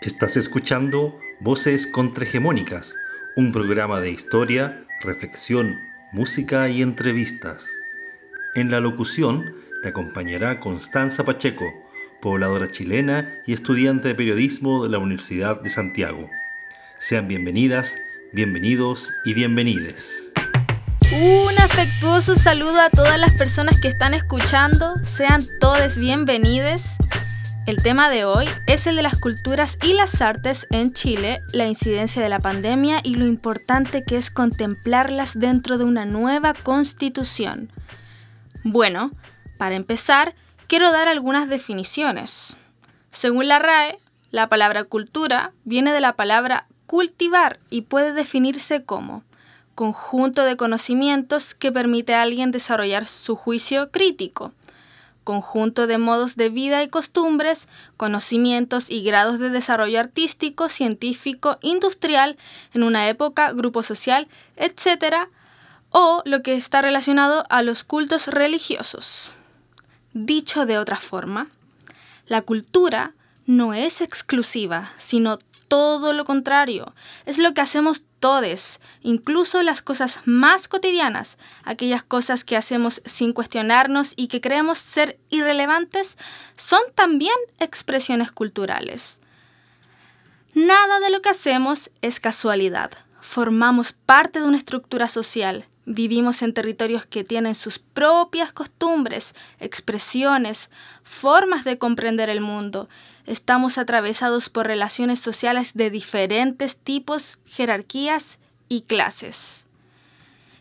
Estás escuchando Voces Contrahegemónicas, un programa de historia, reflexión, música y entrevistas. En la locución te acompañará Constanza Pacheco, pobladora chilena y estudiante de periodismo de la Universidad de Santiago. Sean bienvenidas, bienvenidos y bienvenides. Un afectuoso saludo a todas las personas que están escuchando. Sean todos bienvenidos. El tema de hoy es el de las culturas y las artes en Chile, la incidencia de la pandemia y lo importante que es contemplarlas dentro de una nueva constitución. Bueno, para empezar, quiero dar algunas definiciones. Según la RAE, la palabra cultura viene de la palabra cultivar y puede definirse como conjunto de conocimientos que permite a alguien desarrollar su juicio crítico conjunto de modos de vida y costumbres, conocimientos y grados de desarrollo artístico, científico, industrial, en una época, grupo social, etc., o lo que está relacionado a los cultos religiosos. Dicho de otra forma, la cultura no es exclusiva, sino todo lo contrario. Es lo que hacemos todos, incluso las cosas más cotidianas, aquellas cosas que hacemos sin cuestionarnos y que creemos ser irrelevantes, son también expresiones culturales. Nada de lo que hacemos es casualidad. Formamos parte de una estructura social. Vivimos en territorios que tienen sus propias costumbres, expresiones, formas de comprender el mundo estamos atravesados por relaciones sociales de diferentes tipos, jerarquías y clases.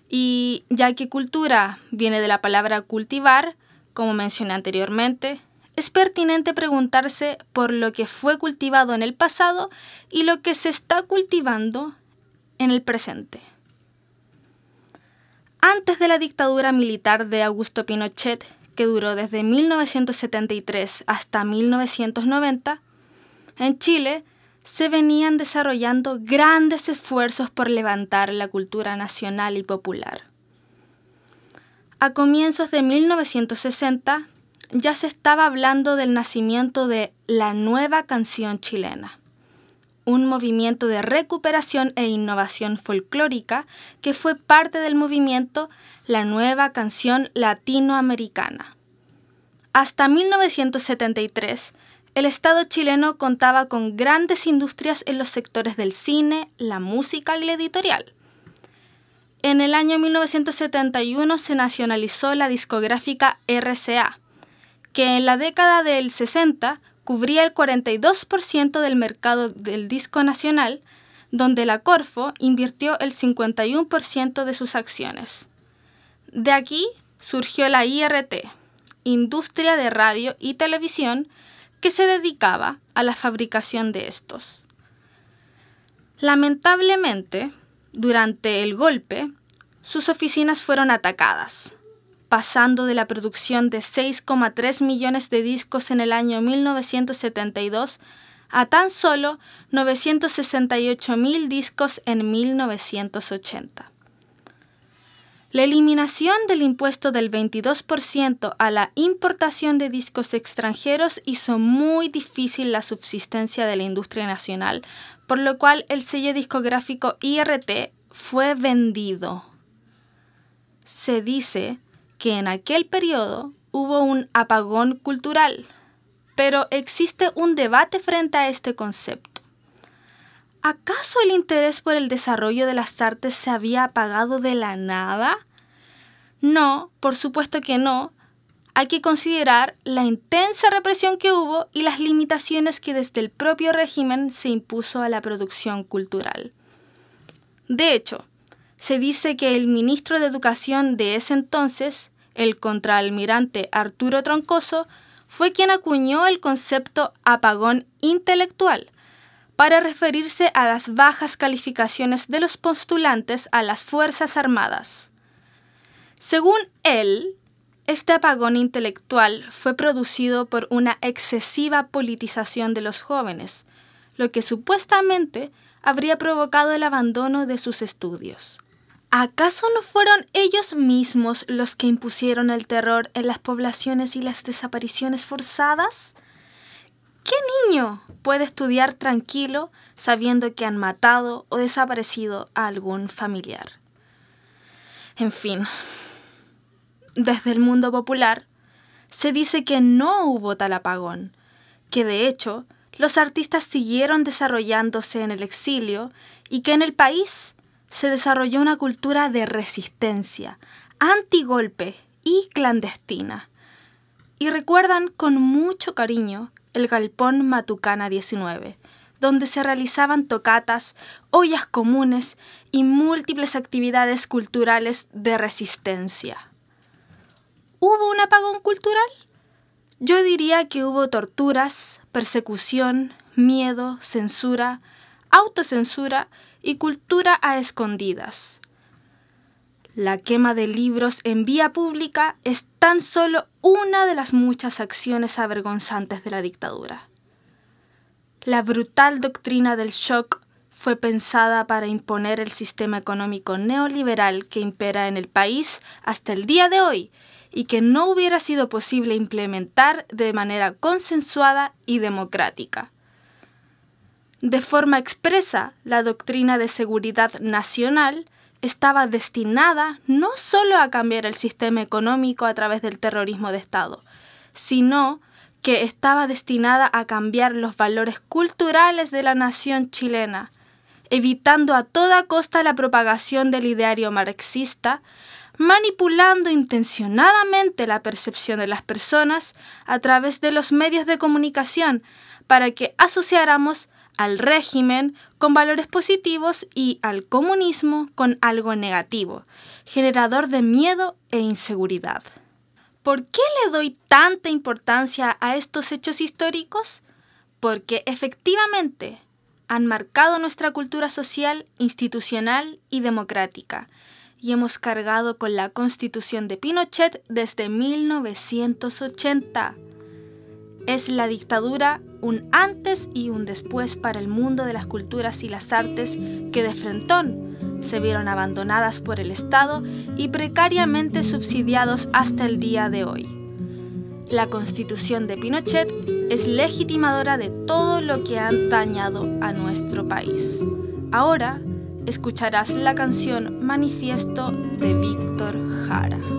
Y ya que cultura viene de la palabra cultivar, como mencioné anteriormente, es pertinente preguntarse por lo que fue cultivado en el pasado y lo que se está cultivando en el presente. Antes de la dictadura militar de Augusto Pinochet, que duró desde 1973 hasta 1990, en Chile se venían desarrollando grandes esfuerzos por levantar la cultura nacional y popular. A comienzos de 1960 ya se estaba hablando del nacimiento de la nueva canción chilena, un movimiento de recuperación e innovación folclórica que fue parte del movimiento la nueva canción latinoamericana. Hasta 1973, el Estado chileno contaba con grandes industrias en los sectores del cine, la música y la editorial. En el año 1971 se nacionalizó la discográfica RCA, que en la década del 60 cubría el 42% del mercado del disco nacional, donde la Corfo invirtió el 51% de sus acciones. De aquí surgió la IRT, Industria de Radio y Televisión, que se dedicaba a la fabricación de estos. Lamentablemente, durante el golpe, sus oficinas fueron atacadas, pasando de la producción de 6,3 millones de discos en el año 1972 a tan solo 968 mil discos en 1980. La eliminación del impuesto del 22% a la importación de discos extranjeros hizo muy difícil la subsistencia de la industria nacional, por lo cual el sello discográfico IRT fue vendido. Se dice que en aquel periodo hubo un apagón cultural, pero existe un debate frente a este concepto. ¿Acaso el interés por el desarrollo de las artes se había apagado de la nada? No, por supuesto que no. Hay que considerar la intensa represión que hubo y las limitaciones que desde el propio régimen se impuso a la producción cultural. De hecho, se dice que el ministro de Educación de ese entonces, el contraalmirante Arturo Troncoso, fue quien acuñó el concepto apagón intelectual, para referirse a las bajas calificaciones de los postulantes a las Fuerzas Armadas. Según él, este apagón intelectual fue producido por una excesiva politización de los jóvenes, lo que supuestamente habría provocado el abandono de sus estudios. ¿Acaso no fueron ellos mismos los que impusieron el terror en las poblaciones y las desapariciones forzadas? ¿qué niño puede estudiar tranquilo sabiendo que han matado o desaparecido a algún familiar? En fin, desde el mundo popular se dice que no hubo tal apagón, que de hecho los artistas siguieron desarrollándose en el exilio y que en el país se desarrolló una cultura de resistencia, antigolpe y clandestina. Y recuerdan con mucho cariño el Galpón Matucana 19, donde se realizaban tocatas, ollas comunes y múltiples actividades culturales de resistencia. ¿Hubo un apagón cultural? Yo diría que hubo torturas, persecución, miedo, censura, autocensura y cultura a escondidas. La quema de libros en vía pública es tan solo una de las muchas acciones avergonzantes de la dictadura. La brutal doctrina del shock fue pensada para imponer el sistema económico neoliberal que impera en el país hasta el día de hoy y que no hubiera sido posible implementar de manera consensuada y democrática. De forma expresa, la doctrina de seguridad nacional estaba destinada no solo a cambiar el sistema económico a través del terrorismo de Estado, sino que estaba destinada a cambiar los valores culturales de la nación chilena, evitando a toda costa la propagación del ideario marxista, manipulando intencionadamente la percepción de las personas a través de los medios de comunicación para que asociáramos al régimen con valores positivos y al comunismo con algo negativo, generador de miedo e inseguridad. ¿Por qué le doy tanta importancia a estos hechos históricos? Porque efectivamente han marcado nuestra cultura social, institucional y democrática, y hemos cargado con la constitución de Pinochet desde 1980 es la dictadura un antes y un después para el mundo de las culturas y las artes que de frentón se vieron abandonadas por el Estado y precariamente subsidiados hasta el día de hoy. La constitución de Pinochet es legitimadora de todo lo que han dañado a nuestro país. Ahora escucharás la canción Manifiesto de Víctor Jara.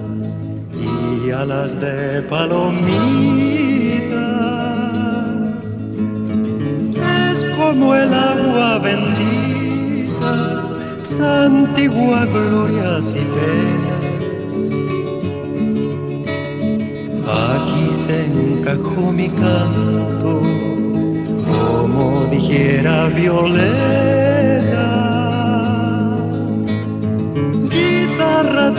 alas de palomita. Es como el agua bendita, santigua glorias y penas. Aquí se encajó mi canto, como dijera Violeta. Guitarra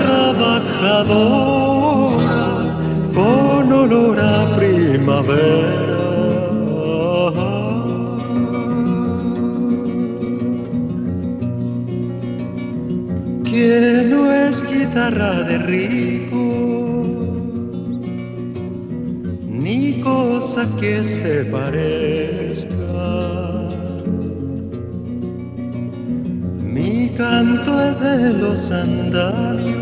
no es guitarra de rico, ni cosa que se parezca. Mi canto es de los andarios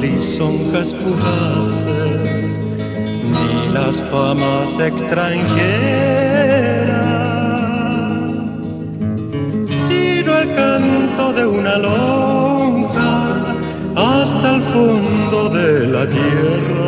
lisonjas fugaces, ni las famas extranjeras, sino el canto de una lonja hasta el fondo de la tierra.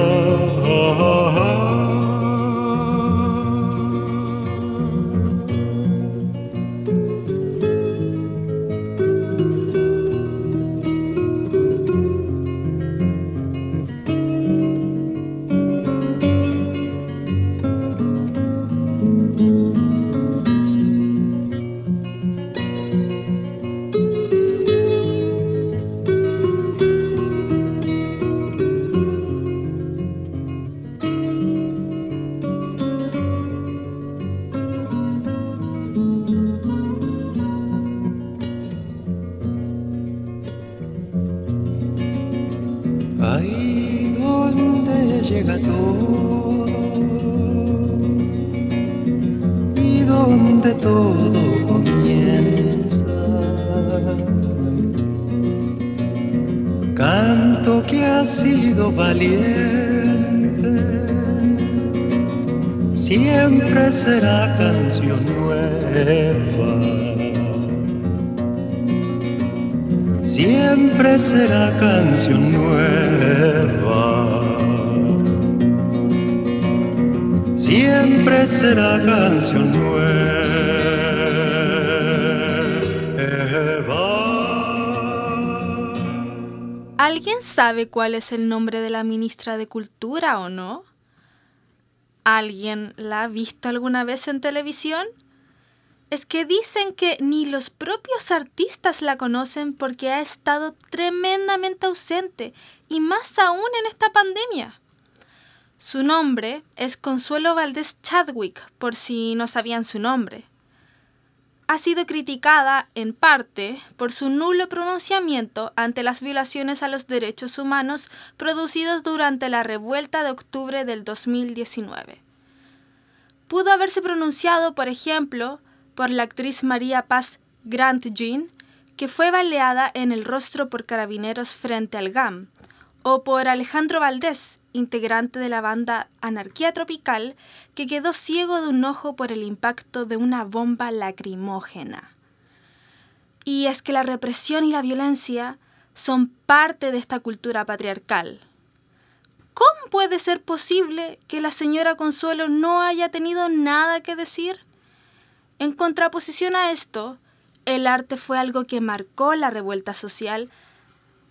¿Alguien sabe cuál es el nombre de la ministra de Cultura o no? ¿Alguien la ha visto alguna vez en televisión? es que dicen que ni los propios artistas la conocen porque ha estado tremendamente ausente y más aún en esta pandemia. Su nombre es Consuelo Valdés Chadwick, por si no sabían su nombre. Ha sido criticada, en parte, por su nulo pronunciamiento ante las violaciones a los derechos humanos producidos durante la revuelta de octubre del 2019. Pudo haberse pronunciado, por ejemplo, por la actriz María Paz Grant Jean, que fue baleada en el rostro por carabineros frente al GAM, o por Alejandro Valdés, integrante de la banda Anarquía Tropical, que quedó ciego de un ojo por el impacto de una bomba lacrimógena. Y es que la represión y la violencia son parte de esta cultura patriarcal. ¿Cómo puede ser posible que la señora Consuelo no haya tenido nada que decir? En contraposición a esto, el arte fue algo que marcó la revuelta social,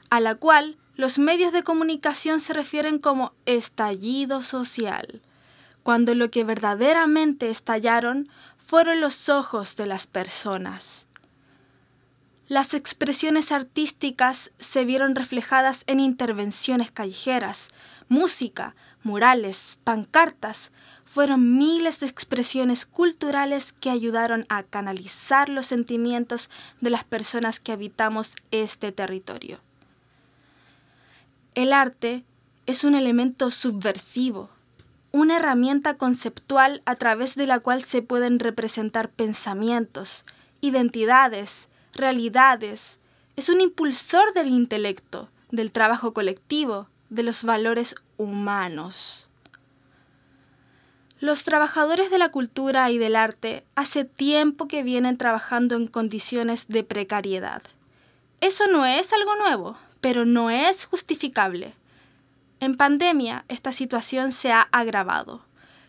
a la cual los medios de comunicación se refieren como estallido social, cuando lo que verdaderamente estallaron fueron los ojos de las personas. Las expresiones artísticas se vieron reflejadas en intervenciones callejeras, música, murales, pancartas, fueron miles de expresiones culturales que ayudaron a canalizar los sentimientos de las personas que habitamos este territorio. El arte es un elemento subversivo, una herramienta conceptual a través de la cual se pueden representar pensamientos, identidades, realidades. Es un impulsor del intelecto, del trabajo colectivo, de los valores humanos. Los trabajadores de la cultura y del arte hace tiempo que vienen trabajando en condiciones de precariedad. Eso no es algo nuevo, pero no es justificable. En pandemia esta situación se ha agravado,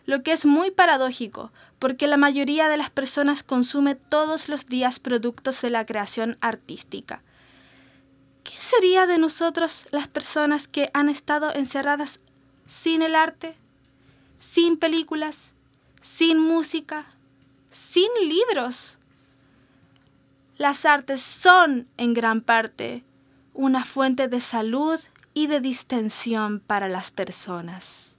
lo que es muy paradójico porque la mayoría de las personas consume todos los días productos de la creación artística. ¿Qué sería de nosotros las personas que han estado encerradas sin el arte? sin películas, sin música, sin libros. Las artes son, en gran parte, una fuente de salud y de distensión para las personas.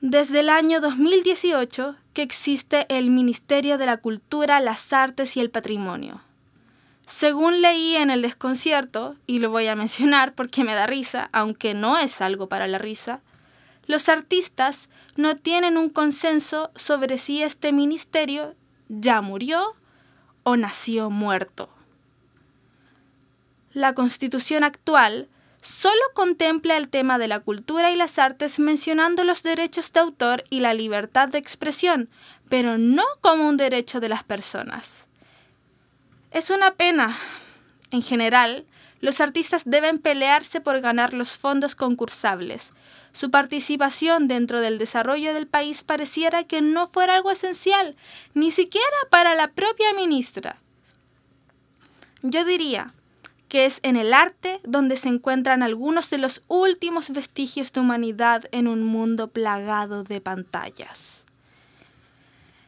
Desde el año 2018 que existe el Ministerio de la Cultura, las Artes y el Patrimonio. Según leí en el desconcierto, y lo voy a mencionar porque me da risa, aunque no es algo para la risa, los artistas no tienen un consenso sobre si este ministerio ya murió o nació muerto. La constitución actual solo contempla el tema de la cultura y las artes mencionando los derechos de autor y la libertad de expresión, pero no como un derecho de las personas. Es una pena. En general, los artistas deben pelearse por ganar los fondos concursables. Su participación dentro del desarrollo del país pareciera que no fuera algo esencial, ni siquiera para la propia ministra. Yo diría que es en el arte donde se encuentran algunos de los últimos vestigios de humanidad en un mundo plagado de pantallas.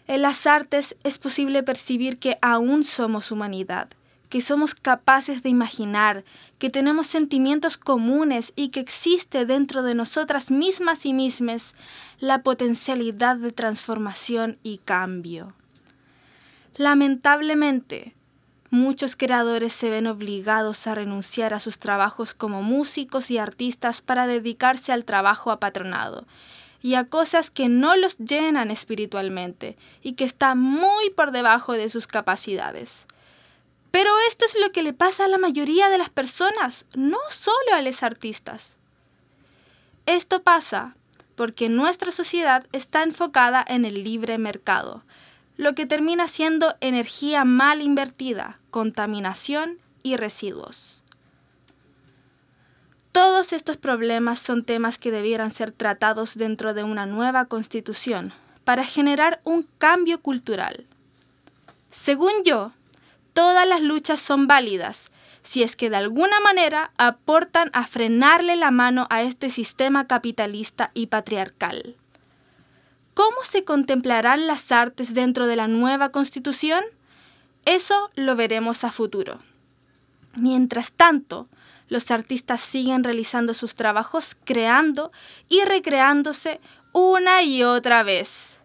En las artes es posible percibir que aún somos humanidad, que somos capaces de imaginar, que tenemos sentimientos comunes y que existe dentro de nosotras mismas y mismas la potencialidad de transformación y cambio. Lamentablemente, muchos creadores se ven obligados a renunciar a sus trabajos como músicos y artistas para dedicarse al trabajo apatronado y a cosas que no los llenan espiritualmente y que están muy por debajo de sus capacidades. Pero esto es lo que le pasa a la mayoría de las personas, no solo a los artistas. Esto pasa porque nuestra sociedad está enfocada en el libre mercado, lo que termina siendo energía mal invertida, contaminación y residuos. Todos estos problemas son temas que debieran ser tratados dentro de una nueva constitución para generar un cambio cultural. Según yo, todas las luchas son válidas si es que de alguna manera aportan a frenarle la mano a este sistema capitalista y patriarcal. ¿Cómo se contemplarán las artes dentro de la nueva constitución? Eso lo veremos a futuro. Mientras tanto, los artistas siguen realizando sus trabajos creando y recreándose una y otra vez.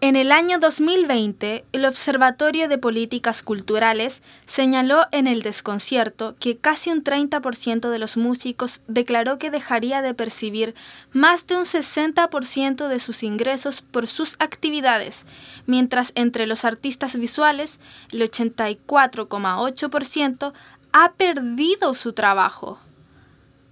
En el año 2020, el Observatorio de Políticas Culturales señaló en el desconcierto que casi un 30% de los músicos declaró que dejaría de percibir más de un 60% de sus ingresos por sus actividades, mientras entre los artistas visuales el 84,8% ha perdido su trabajo.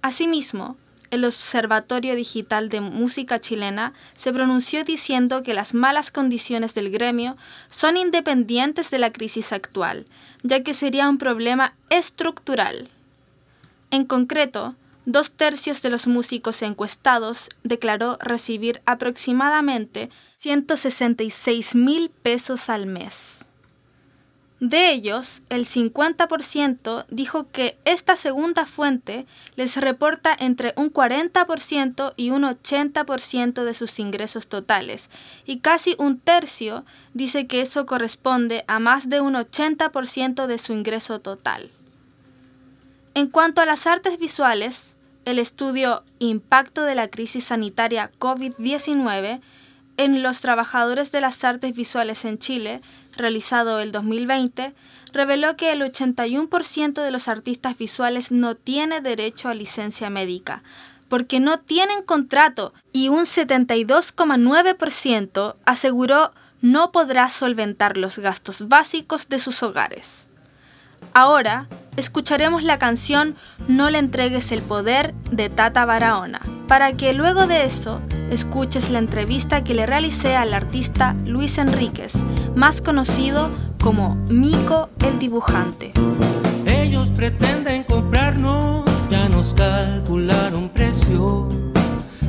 Asimismo, el Observatorio Digital de Música Chilena se pronunció diciendo que las malas condiciones del gremio son independientes de la crisis actual, ya que sería un problema estructural. En concreto, dos tercios de los músicos encuestados declaró recibir aproximadamente 166 mil pesos al mes. De ellos, el 50% dijo que esta segunda fuente les reporta entre un 40% y un 80% de sus ingresos totales, y casi un tercio dice que eso corresponde a más de un 80% de su ingreso total. En cuanto a las artes visuales, el estudio Impacto de la crisis sanitaria COVID-19 en los trabajadores de las artes visuales en Chile realizado el 2020, reveló que el 81% de los artistas visuales no tiene derecho a licencia médica, porque no tienen contrato y un 72,9% aseguró no podrá solventar los gastos básicos de sus hogares. Ahora escucharemos la canción No le entregues el poder de Tata Barahona, para que luego de eso escuches la entrevista que le realicé al artista Luis Enríquez, más conocido como Mico el dibujante. Ellos pretenden comprarnos, ya nos calcularon precio,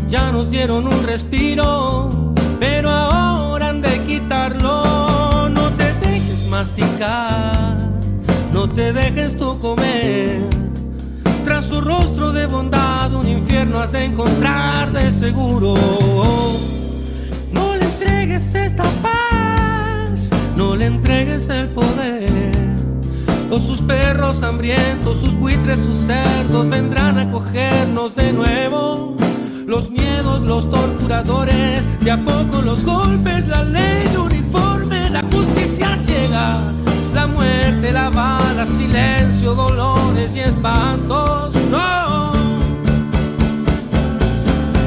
ya nos dieron un respiro, pero ahora han de quitarlo, no te dejes masticar no te dejes tú comer. Tras su rostro de bondad, un infierno has de encontrar de seguro. No le entregues esta paz, no le entregues el poder. O sus perros hambrientos, sus buitres, sus cerdos vendrán a cogernos de nuevo. Los miedos, los torturadores, de a poco los golpes, la ley uniforme, la justicia ciega muerte, la bala, silencio, dolores y espantos. No,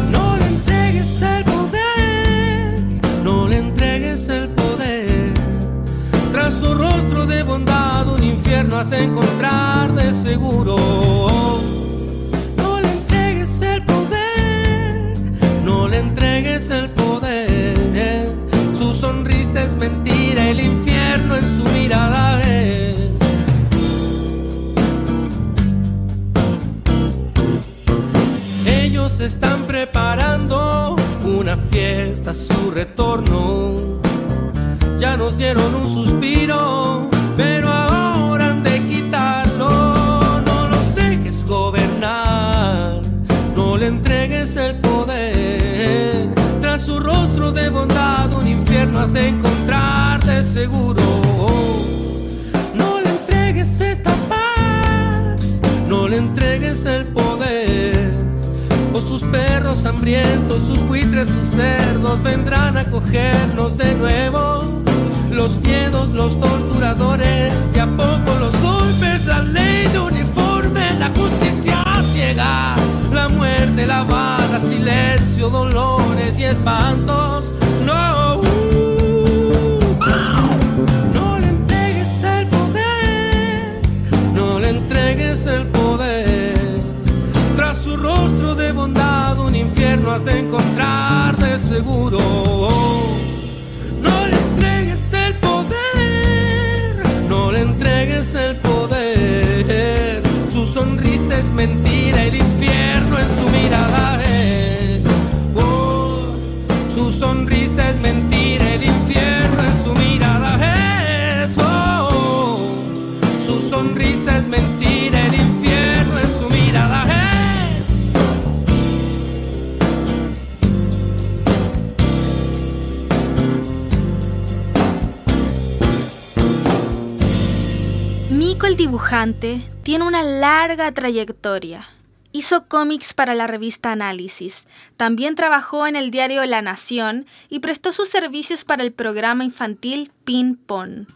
no le entregues el poder, no le entregues el poder. Tras su rostro de bondad, un infierno has de encontrar de seguro. No le entregues el poder, no le entregues el poder es mentira, el infierno en su mirada. Ellos están preparando una fiesta, a su retorno. Ya nos dieron un suspiro de encontrar de seguro. No le entregues esta paz, no le entregues el poder. O sus perros hambrientos, sus buitres, sus cerdos vendrán a cogernos de nuevo. Los miedos, los torturadores, y a poco los golpes, la ley de uniforme, la justicia ciega, la muerte, la bala, silencio, dolores y espantos. Infierno has tiene una larga trayectoria. Hizo cómics para la revista Análisis, también trabajó en el diario La Nación y prestó sus servicios para el programa infantil Pin Pon.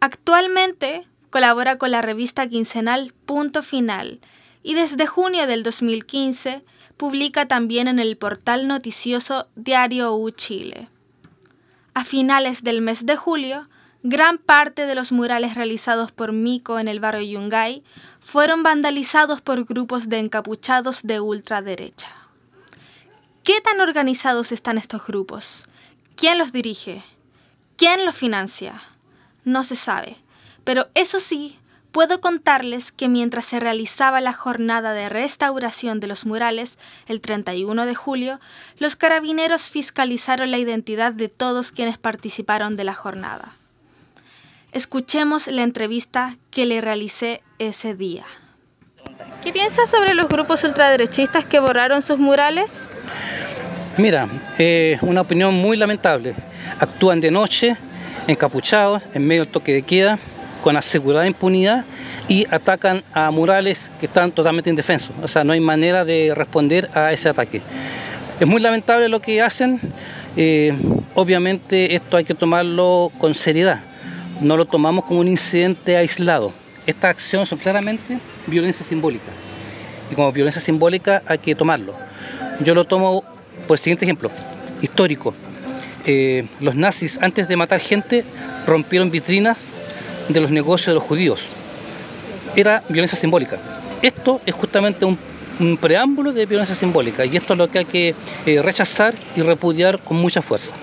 Actualmente colabora con la revista quincenal Punto Final y desde junio del 2015 publica también en el portal noticioso Diario U Chile. A finales del mes de julio, gran parte de los murales realizados por Mico en el barrio Yungay fueron vandalizados por grupos de encapuchados de ultraderecha. ¿Qué tan organizados están estos grupos? ¿Quién los dirige? ¿Quién los financia? No se sabe, pero eso sí, puedo contarles que mientras se realizaba la jornada de restauración de los murales el 31 de julio, los carabineros fiscalizaron la identidad de todos quienes participaron de la jornada. Escuchemos la entrevista que le realicé ese día. ¿Qué piensas sobre los grupos ultraderechistas que borraron sus murales? Mira, eh, una opinión muy lamentable. Actúan de noche, encapuchados, en medio del toque de queda, con asegurada impunidad y atacan a murales que están totalmente indefensos. O sea, no hay manera de responder a ese ataque. Es muy lamentable lo que hacen. eh, obviamente esto hay que tomarlo con seriedad. No lo tomamos como un incidente aislado. Estas acciones son claramente violencia simbólica. Y como violencia simbólica hay que tomarlo. Yo lo tomo por el siguiente ejemplo, histórico. Eh, los nazis, antes de matar gente, rompieron vitrinas de los negocios de los judíos. Era violencia simbólica. Esto es justamente un, preámbulo de violencia simbólica y esto es lo que hay que eh, rechazar y repudiar con mucha fuerza.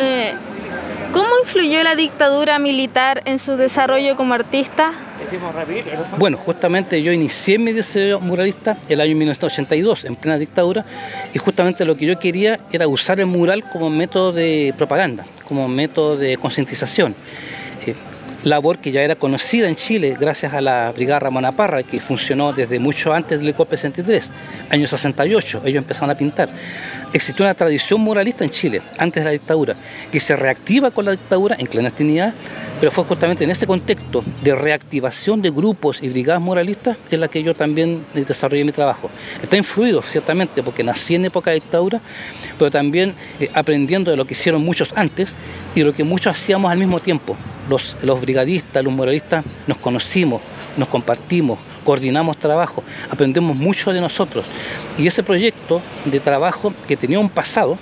Eh, ¿Cómo influyó la dictadura militar en su desarrollo como artista? Bueno, justamente yo inicié mi deseo muralista el año 1982, en plena dictadura, y justamente lo que yo quería era usar el mural como método de propaganda, como método de concientización. Eh, labor que ya era conocida en Chile gracias a la Brigada Ramona Parra, que funcionó desde mucho antes del golpe 63, año 68, ellos empezaron a pintar. Existió una tradición muralista en Chile, antes de la dictadura, que se reactiva con la dictadura en clandestinidad, pero fue justamente en ese contexto de reactivación de grupos y brigadas muralistas en la que yo también desarrollé mi trabajo. Está influido, ciertamente, porque nací en época de dictadura, pero también eh, aprendiendo de lo que hicieron muchos antes y lo que muchos hacíamos al mismo tiempo. Los, los brigadistas, los muralistas, nos conocimos, nos compartimos, coordinamos trabajo, aprendemos mucho de nosotros. Y ese proyecto de trabajo que tenía un pasado,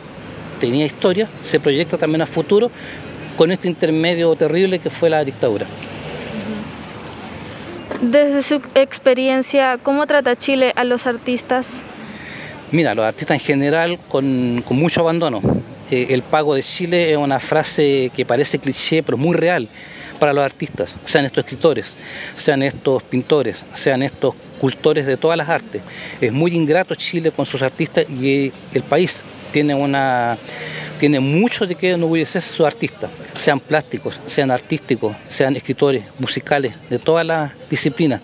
tenía historia, se proyecta también a futuro con este intermedio terrible que fue la dictadura. Desde su experiencia, ¿cómo trata Chile a los artistas? Mira, los artistas en general con, con mucho abandono. Eh, el pago de Chile es una frase que parece cliché, pero muy real para los artistas, sean estos escritores, sean estos pintores, sean estos cultores de todas las artes. Es muy ingrato Chile con sus artistas y el país tiene una, tiene mucho de qué enorgullecerse sus artistas, sean plásticos, sean artísticos, sean escritores, musicales, de todas las disciplinas.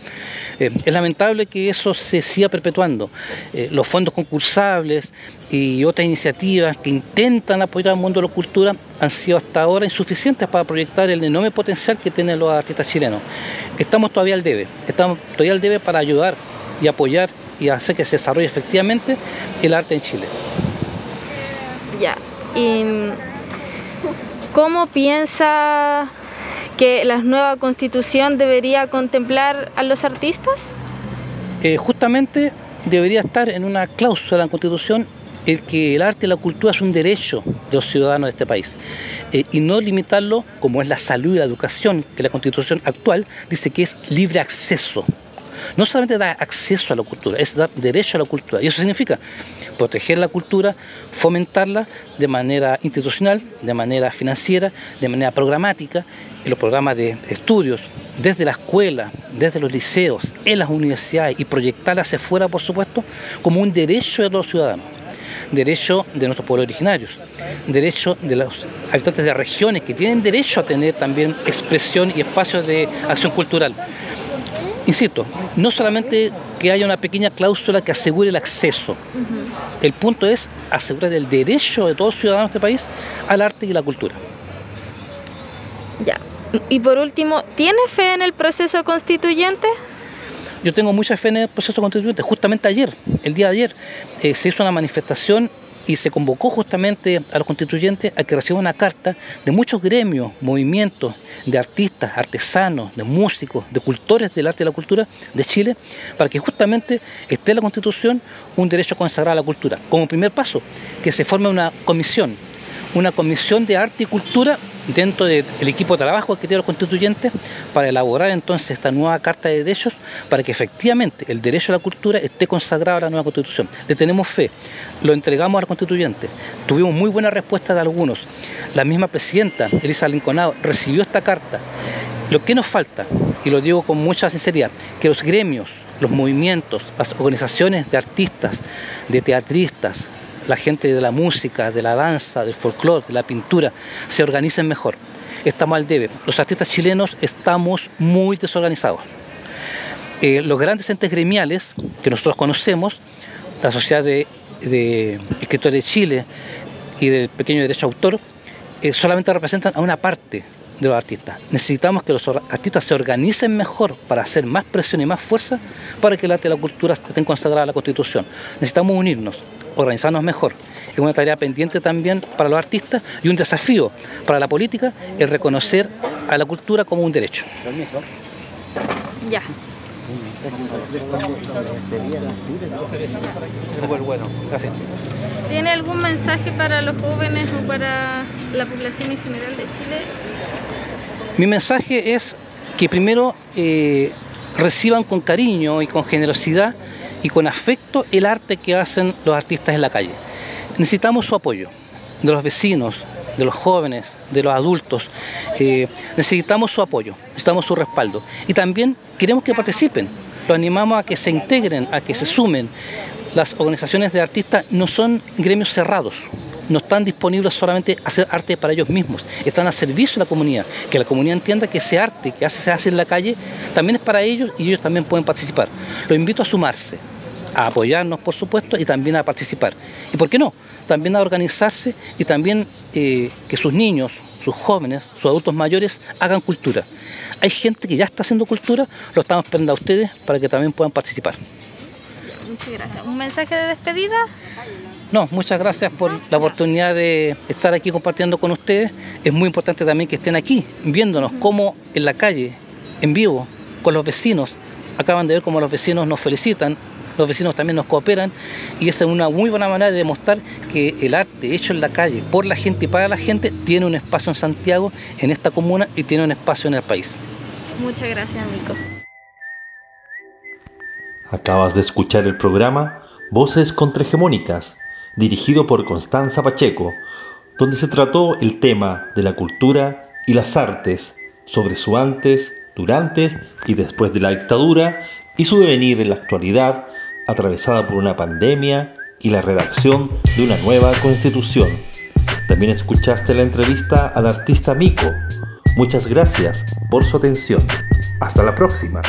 Eh, es lamentable que eso se siga perpetuando. Eh, los fondos concursables y otras iniciativas que intentan apoyar al mundo de la cultura han sido hasta ahora insuficientes para proyectar el enorme potencial que tienen los artistas chilenos. Estamos todavía al debe, estamos todavía al debe para ayudar y apoyar y hacer que se desarrolle efectivamente el arte en Chile. Ya, ¿Y cómo piensa que la nueva constitución debería contemplar a los artistas? Eh, justamente debería estar en una cláusula en la constitución el que el arte y la cultura es un derecho de los ciudadanos de este país eh, y no limitarlo como es la salud y la educación, que la constitución actual dice que es libre acceso no solamente da acceso a la cultura, es dar derecho a la cultura. Y eso significa proteger la cultura, fomentarla de manera institucional, de manera financiera, de manera programática, en los programas de estudios, desde la escuela, desde los liceos, en las universidades y proyectarla hacia afuera, por supuesto, como un derecho de los ciudadanos derecho de nuestros pueblos originarios, derecho de los habitantes de regiones que tienen derecho a tener también expresión y espacios de acción cultural. Insisto, no solamente que haya una pequeña cláusula que asegure el acceso, el punto es asegurar el derecho de todos los ciudadanos de este país al arte y la cultura. Ya. Y por último, ¿tiene fe en el proceso constituyente? Yo tengo mucha fe en el proceso constituyente. Justamente ayer, el día de ayer, eh, se hizo una manifestación y se convocó justamente a los constituyentes a que reciban una carta de muchos gremios, movimientos de artistas, artesanos, de músicos, de cultores del arte y la cultura de Chile, para que justamente esté en la Constitución un derecho consagrado a la cultura. Como primer paso, que se forme una comisión, una comisión de arte y cultura dentro del equipo de trabajo que tiene los constituyentes para elaborar entonces esta nueva Carta de Derechos para que efectivamente el derecho a la cultura esté consagrado a la nueva Constitución. Le tenemos fe, lo entregamos a los constituyentes, tuvimos muy buena respuesta de algunos. La misma presidenta, Elisa Linconado, recibió esta carta. Lo que nos falta, y lo digo con mucha sinceridad, que los gremios, los movimientos, las organizaciones de artistas, de teatristas, la gente de la música, de la danza, del folclore, de la pintura, se organicen mejor. Estamos al debe. Los artistas chilenos estamos muy desorganizados. Eh, los grandes entes gremiales que nosotros conocemos, la Sociedad de, Escritores de Chile y del Pequeño Derecho Autor, eh, solamente representan a una parte de los artistas. Necesitamos que los artistas se organicen mejor para hacer más presión y más fuerza para que el arte y la cultura estén consagradas a la Constitución. Necesitamos unirnos organizarnos mejor. Es una tarea pendiente también para los artistas y un desafío para la política el reconocer a la cultura como un derecho. Ya. ¿Tiene algún mensaje para los jóvenes o para la población en general de Chile? Mi mensaje es que primero eh, reciban con cariño y con generosidad y con afecto el arte que hacen los artistas en la calle. Necesitamos su apoyo de los vecinos, de los jóvenes, de los adultos. Eh, necesitamos su apoyo, necesitamos su respaldo. Y también queremos que participen. Los animamos a que se integren, a que se sumen. Las organizaciones de artistas no son gremios cerrados, no están disponibles solamente a hacer arte para ellos mismos, están a servicio de la comunidad, que la comunidad entienda que ese arte que hace, se hace en la calle también es para ellos y ellos también pueden participar. Los invito a sumarse, a apoyarnos, por supuesto, y también a participar. ¿Y por qué no? También a organizarse y también eh, que sus niños, sus jóvenes, sus adultos mayores hagan cultura. Hay gente que ya está haciendo cultura, lo estamos esperando a ustedes para que también puedan participar. Muchas gracias. ¿Un mensaje de despedida? No, muchas gracias por la oportunidad de estar aquí compartiendo con ustedes. Es muy importante también que estén aquí viéndonos cómo en la calle, en vivo, con los vecinos. Acaban de ver cómo los vecinos nos felicitan, los vecinos también nos cooperan y esa es una muy buena manera de demostrar que el arte hecho en la calle, por la gente y para la gente, tiene un espacio en Santiago, en esta comuna y tiene un espacio en el país. Muchas gracias, Nico. Acabas de escuchar el programa Voces Contrahegemónicas, dirigido por Constanza Pacheco, donde se trató el tema de la cultura y las artes, sobre su antes, durante y después de la dictadura y su devenir en la actualidad, atravesada por una pandemia y la redacción de una nueva constitución. También escuchaste la entrevista al artista Mico. Muchas gracias por su atención. Hasta la próxima.